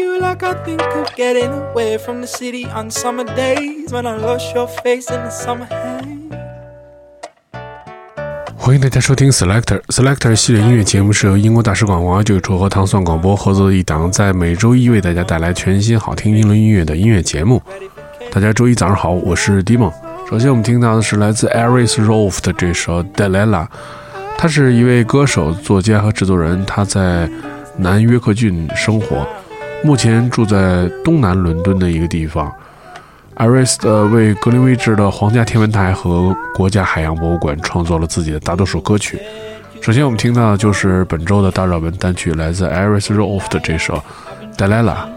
You like I think of getting away from the city on summer days when I lost your face in the summer haze. 欢迎大家收听 Selector Selector 系列音乐节目，是由英国大使馆文化局和糖蒜广播合作的一档，在每周一为大家带来全新好听英伦音乐的音乐节目。大家周一早上好，我是 d i m o 首先我们听到的是来自 Aris Rolf 的这首 Delilah，他是一位歌手、作家和制作人，他在南约克郡生活，目前住在东南伦敦的一个地方。艾瑞斯的为格林威治的皇家天文台和国家海洋博物馆创作了自己的大多数歌曲。首先，我们听到的就是本周的大热门单曲，来自 Iris Rolf 的这首《d e l i l a h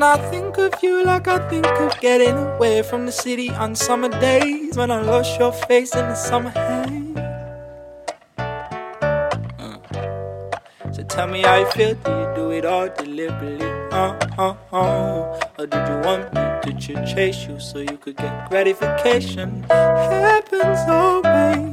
And I think of you like I think of getting away from the city on summer days when I lost your face in the summer haze. So tell me how you feel. Do you do it all deliberately? Uh, uh, uh. Or did you want me to ch- chase you so you could get gratification? Happens always.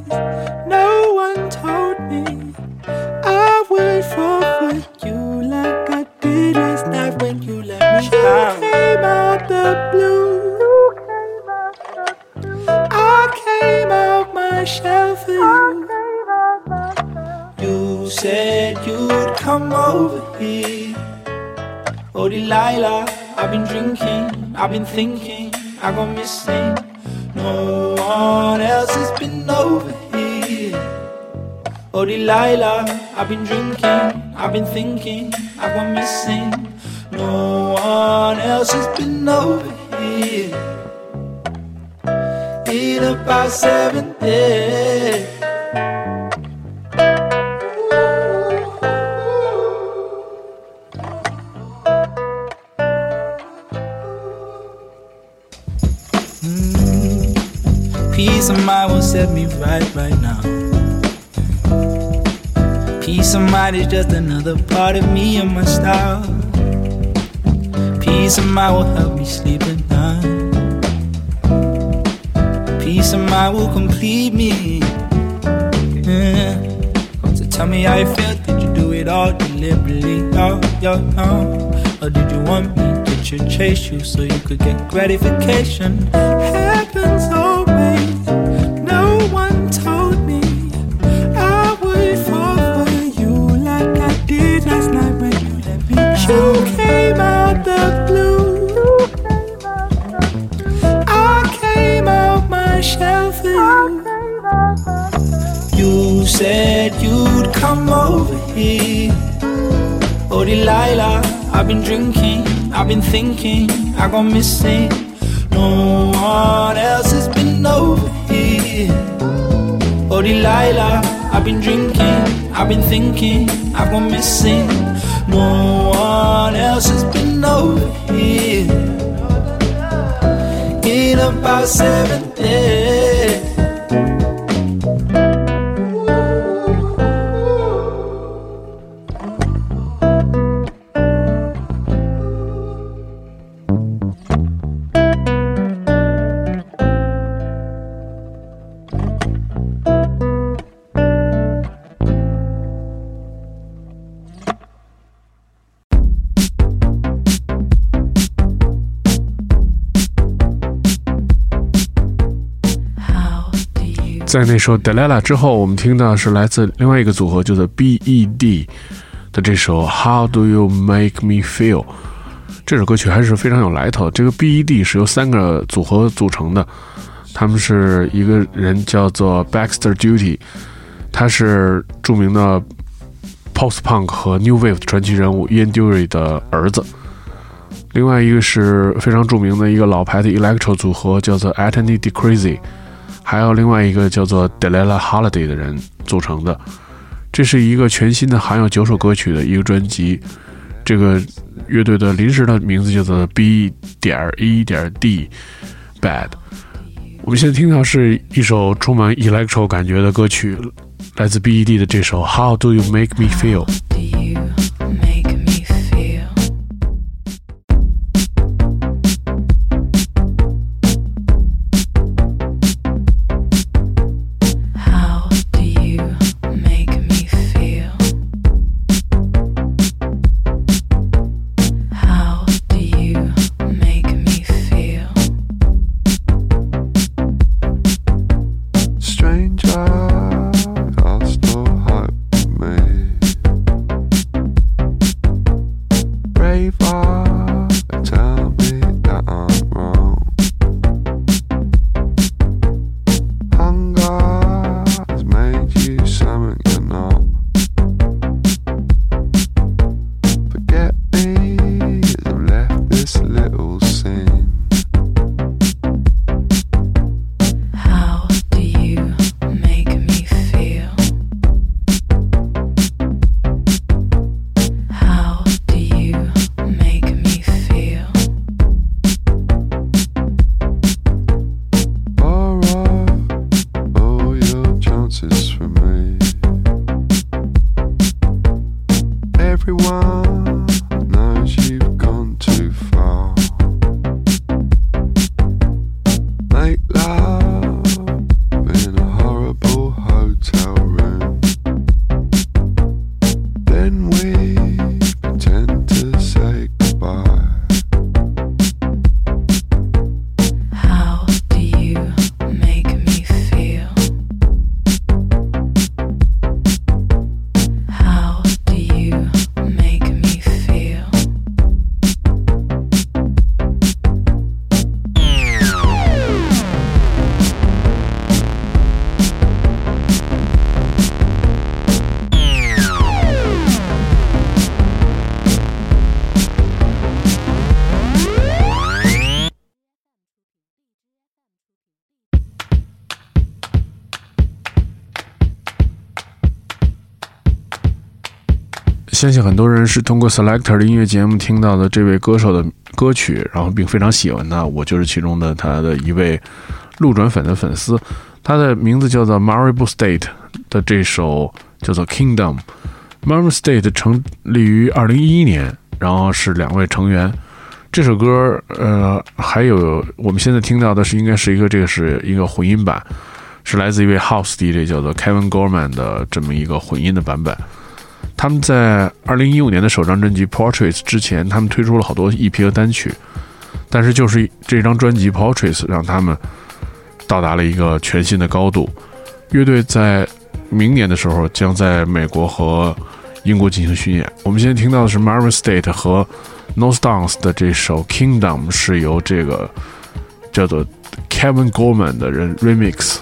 Oh, Delilah, I've been drinking, I've been thinking, I go missing. No one else has been over here. Oh, Delilah, I've been drinking, I've been thinking, I go missing. No one else has been over here. In about seven days. Set me right right now. Peace of mind is just another part of me and my style. Peace of mind will help me sleep at night. Peace of mind will complete me. Yeah. So tell me how you feel. Did you do it all deliberately? Oh, yo, oh. Or did you want me to ch- chase you so you could get gratification? Happens always. Said you'd come over here. Oh, Delilah, I've been drinking, I've been thinking, I go missing. No one else has been over here. Oh, Delilah, I've been drinking, I've been thinking, I go missing. No one else has been over here. In about seven days. 在那首《Delilah》之后，我们听到是来自另外一个组合，就是 B.E.D 的这首《How Do You Make Me Feel》。这首歌曲还是非常有来头。这个 B.E.D 是由三个组合组成的，他们是一个人叫做 Baxter Duty，他是著名的 Post Punk 和 New Wave 的传奇人物 Ian Dury 的儿子。另外一个是非常著名的一个老牌的 Electro 组合，叫做 Anthony De Crazy，还有另外一个叫做 Delilah Holiday 的人组成的。这是一个全新的含有九首歌曲的一个专辑。这个乐队的临时的名字叫做 B 点一点 D Bad。我们现在听到是一首充满 electro 感觉的歌曲，来自 B.E.D 的这首 How Do You Make Me Feel。this little 相信很多人是通过 Selector 的音乐节目听到的这位歌手的歌曲，然后并非常喜欢他。我就是其中的他的一位路转粉的粉丝。他的名字叫做 Maribo State 的这首叫做 Kingdom。Maribo State 成立于二零一一年，然后是两位成员。这首歌，呃，还有我们现在听到的是应该是一个这个是一个混音版，是来自一位 House DJ 叫做 Kevin Gorman 的这么一个混音的版本。他们在二零一五年的首张专辑《Portraits》之前，他们推出了好多 EP 和单曲，但是就是这张专辑《Portraits》让他们到达了一个全新的高度。乐队在明年的时候将在美国和英国进行巡演。我们现在听到的是 Marvin State 和 North Downs 的这首《Kingdom》，是由这个叫做 Kevin Gorman 的人 Remix。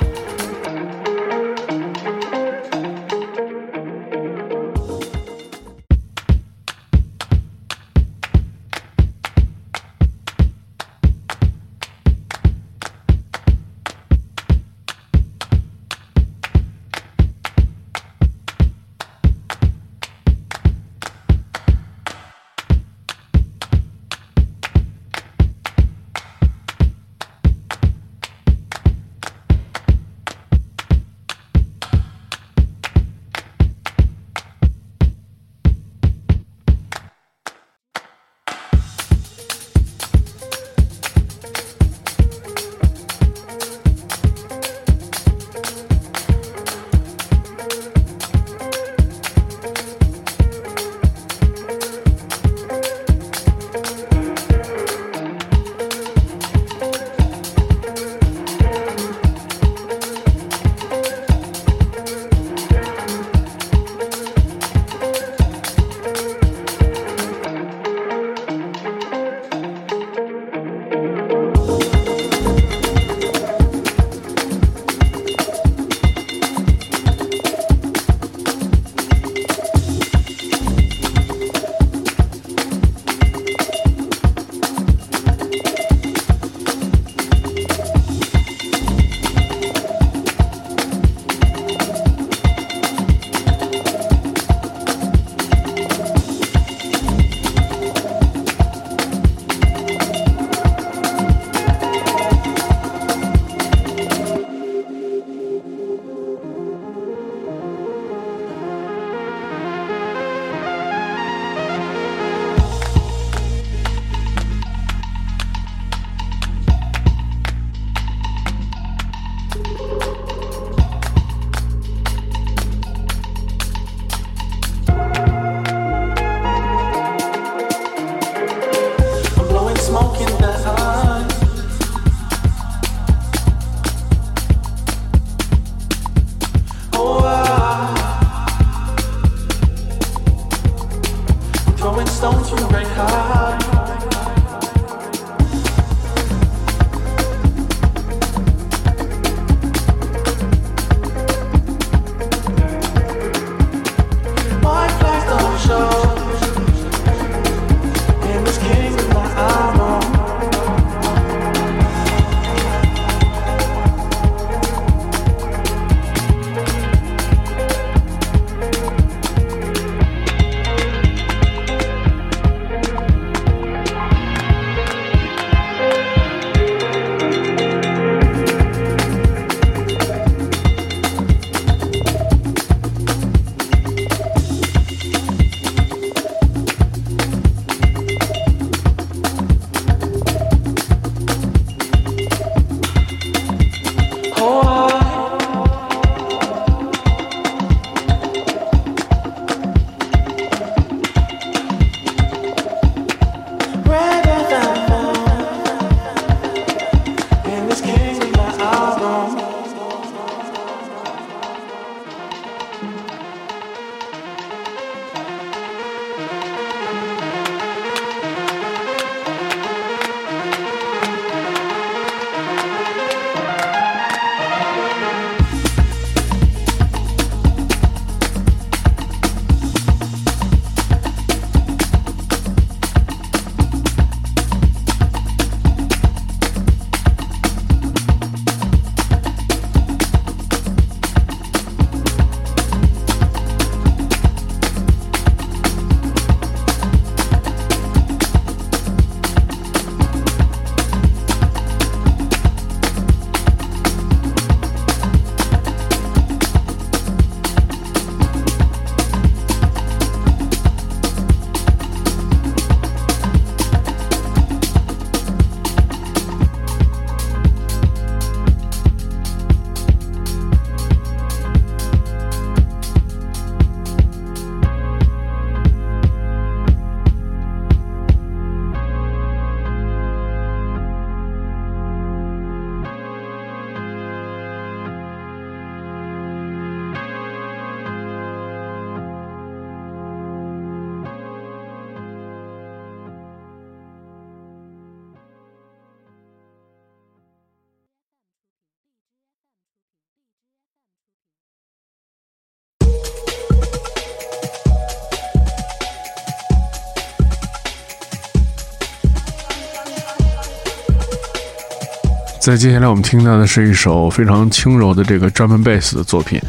在接下来我们听到的是一首非常轻柔的这个 drum and bass 的作品，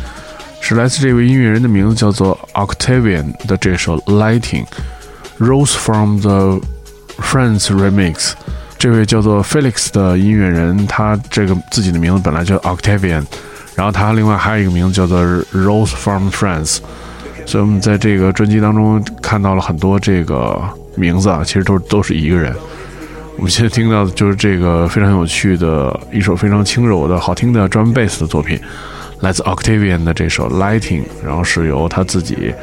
是来自这位音乐人的名字叫做 Octavian 的这首 Lighting Rose from the Friends Remix。这位叫做 Felix 的音乐人，他这个自己的名字本来叫 Octavian，然后他另外还有一个名字叫做 Rose from Friends。所以我们在这个专辑当中看到了很多这个名字啊，其实都都是一个人。我们现在听到的就是这个非常有趣的一首非常轻柔的好听的 drum bass 的作品，来自 Octavian 的这首 Lighting，然后是由他自己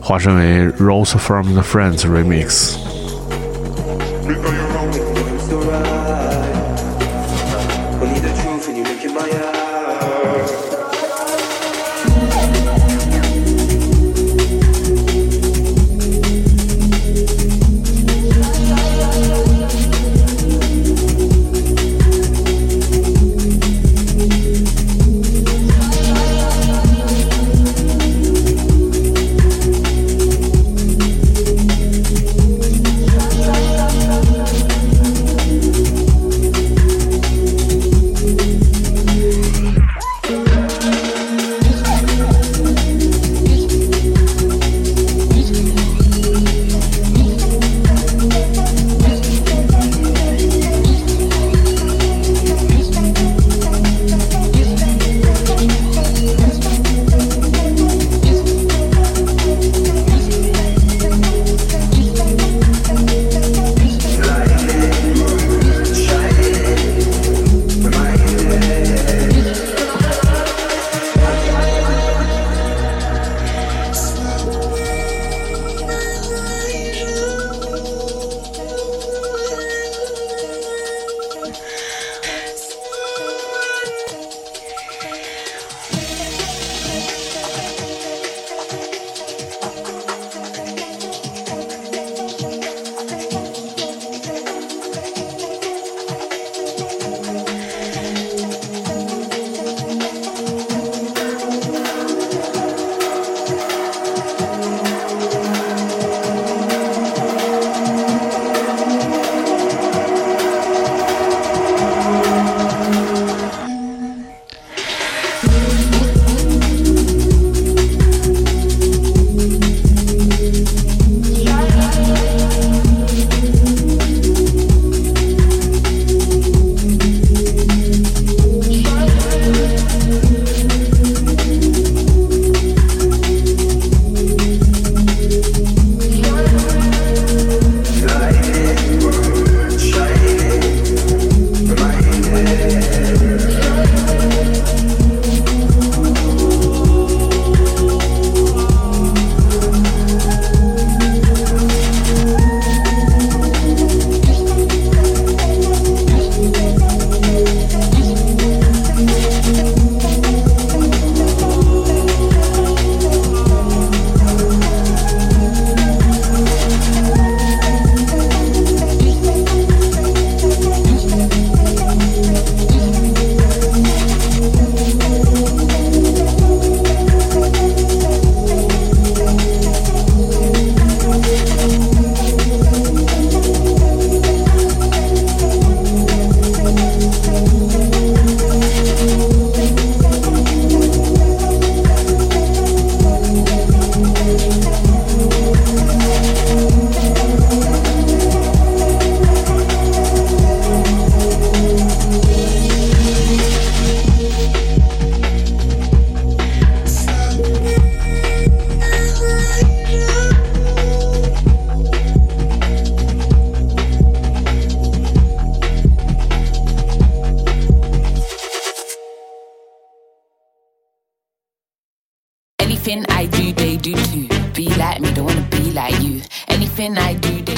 化身为 Rose from the Friends remix。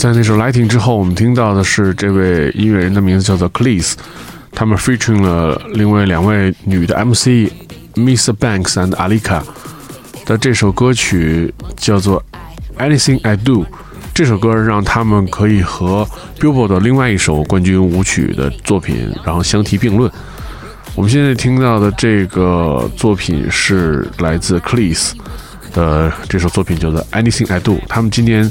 在那首《Lighting》之后，我们听到的是这位音乐人的名字叫做 Cleese，他们 featuring 了另外两位女的 MC，Miss Banks and Alika 的这首歌曲叫做《Anything I Do》。这首歌让他们可以和 Billboard 的另外一首冠军舞曲的作品，然后相提并论。我们现在听到的这个作品是来自 Cleese 的这首作品，叫做《Anything I Do》。他们今年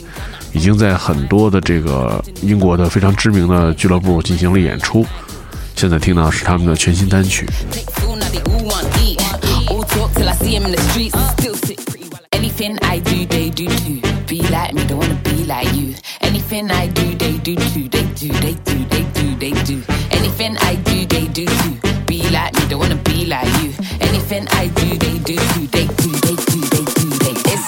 已经在很多的这个英国的非常知名的俱乐部进行了演出。现在听到是他们的全新单曲。Anything I do, they do too. Be like me, don't wanna be like you. Anything I do, they do too. They do, they do, they do, they do. Anything I do, they do too. Be like me, don't wanna be like you. Anything I do, they do too. They do, they do,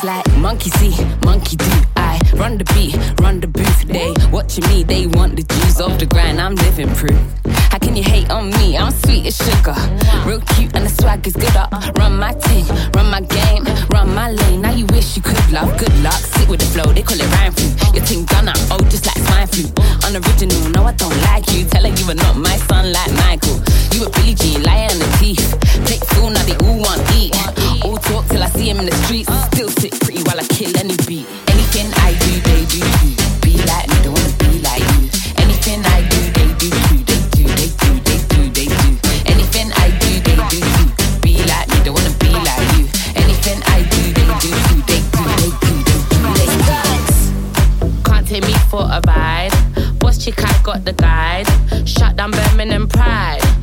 like monkey see, monkey do. I run the beat, run the booth. They watching me, they want the juice off the grind. I'm living proof. How can you hate on me? I'm sweet as sugar. Real cute and the swag is good. I run my team, run my game, run my lane. Now you wish you could love. Good luck, sit with the flow. They call it rhyme flu. Your team gonna oh just like swine flu. Unoriginal, no I don't like you. Telling you are not my son like Michael. You a Billie Jean, lying on the teeth. Take fool, now they all want eat. All talk till I see him in the streets. Still sit pretty while I kill any beat. Anything I do, they do too. Be like me, don't wanna be like you. Anything I do, they do too. They do, they do, they do, they do. Anything I do, they do too. Be like me, don't wanna be like you. Anything I do, they do too. They do, they do, they do, they do. Can't take me for a ride. Boss chick, I got the guide. Shut down Birmingham Pride.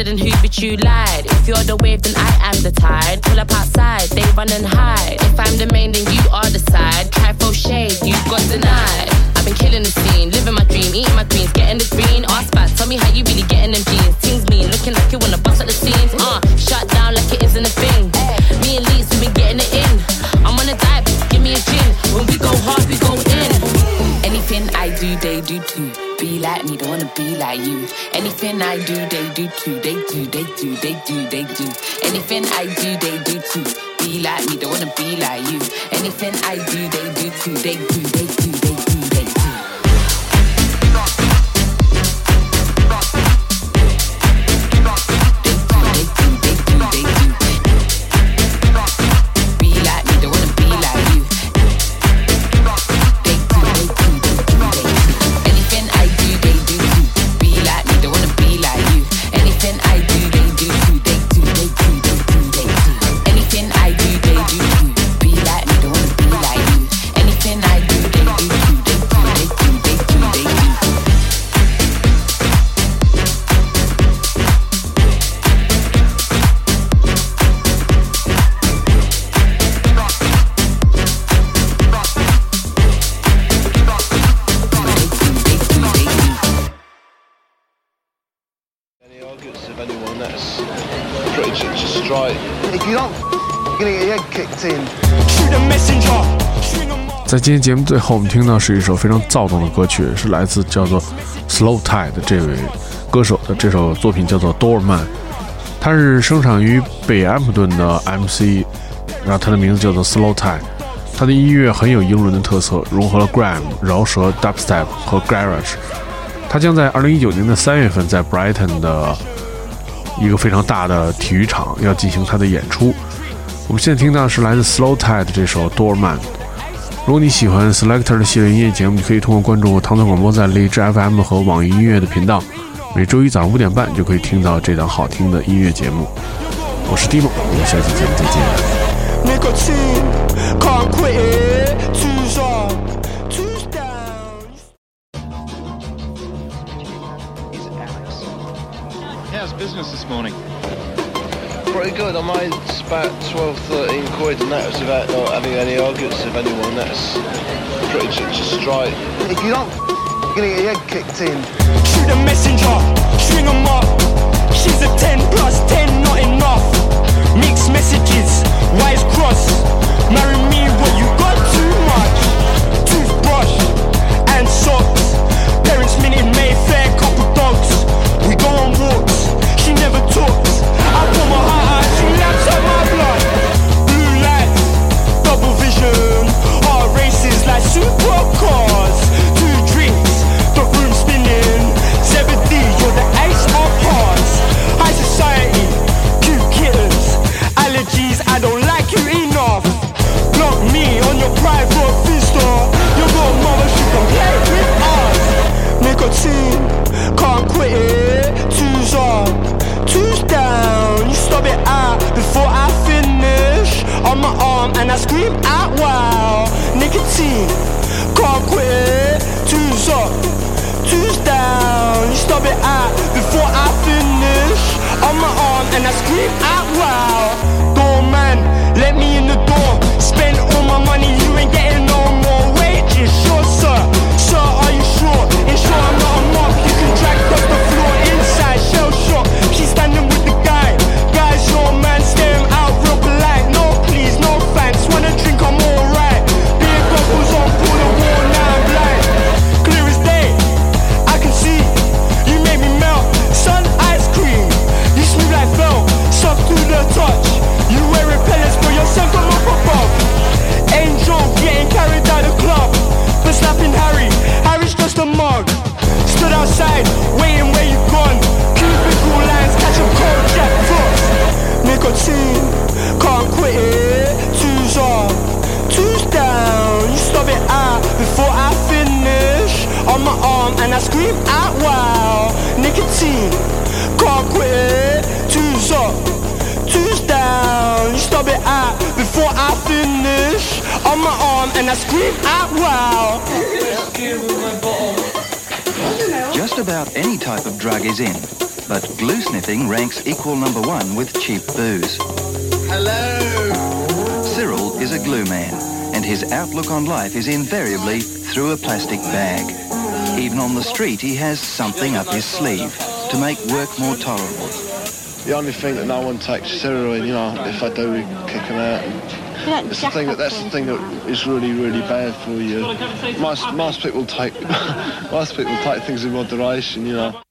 Than who, but you lied. If you're the wave, then I am the tide. Pull up outside, they run and hide. If I'm the main, then you are the side. Try for shade, you got denied. I've been killing the scene, living my dream, eating my greens, getting the green. Ask back, tell me how you really getting them jeans. Things mean, looking like you wanna bust at the seams. Uh, shut down like it isn't a thing. Do, they do too. Be like me, don't wanna be like you. Anything I do, they do too. They do, they do, they do, they do. Anything I do, they do too. Be like me, don't wanna be like you. Anything I do, they do too. They do, they 在今天节目最后，我们听到是一首非常躁动的歌曲，是来自叫做 Slow Tide 的这位歌手的这首作品，叫做 Doorman。他是生长于北安普顿的 MC，然后他的名字叫做 Slow Tide。他的音乐很有英伦的特色，融合了 Gram、饶舌、Dubstep 和 Garage。他将在2019年的三月份在 Brighton 的一个非常大的体育场要进行他的演出。我们现在听到的是来自 Slow Tide 这首 Doorman。如果你喜欢 Selector 的系列音乐节目，你可以通过关注唐唐广播在荔枝 FM 和网易音乐的频道，每周一早上五点半就可以听到这档好听的音乐节目。我是 Dimo，我们下期节目再见。How's business this morning? Pretty good. I made about 12, 13 quid, and that was without not having any arguments of anyone that's pretty much a strike. If you don't, you're gonna get your head kicked in. Shoot a messenger. String 'em up. She's a 10 plus 10, not enough. Mixed messages. Wise cross. Marry me, what you got too much. Toothbrush and socks. never taught. I put my heart out, she laps up my blood. Blue lights, double vision, heart races like super. And I scream out wow. Nicotine, can't it. Two's up, two's down. You stub it out before I finish. On my arm and I scream out wow. And I scream out wow. Nicotine, can't quit it. Two's up, two's down. You stop it out before I finish. On my arm and I scream out wow. Just about any type of drug is in, but glue sniffing ranks equal number one with cheap booze. Hello! Cyril is a glue man, and his outlook on life is invariably through a plastic bag. Even on the street, he has something up his sleeve to make work more tolerable. The only thing that no one takes is heroin, you know, if I do, we kick them out. And it's the thing that, that's the thing that is really, really bad for you. Most, most people take, most people take things in moderation, you know.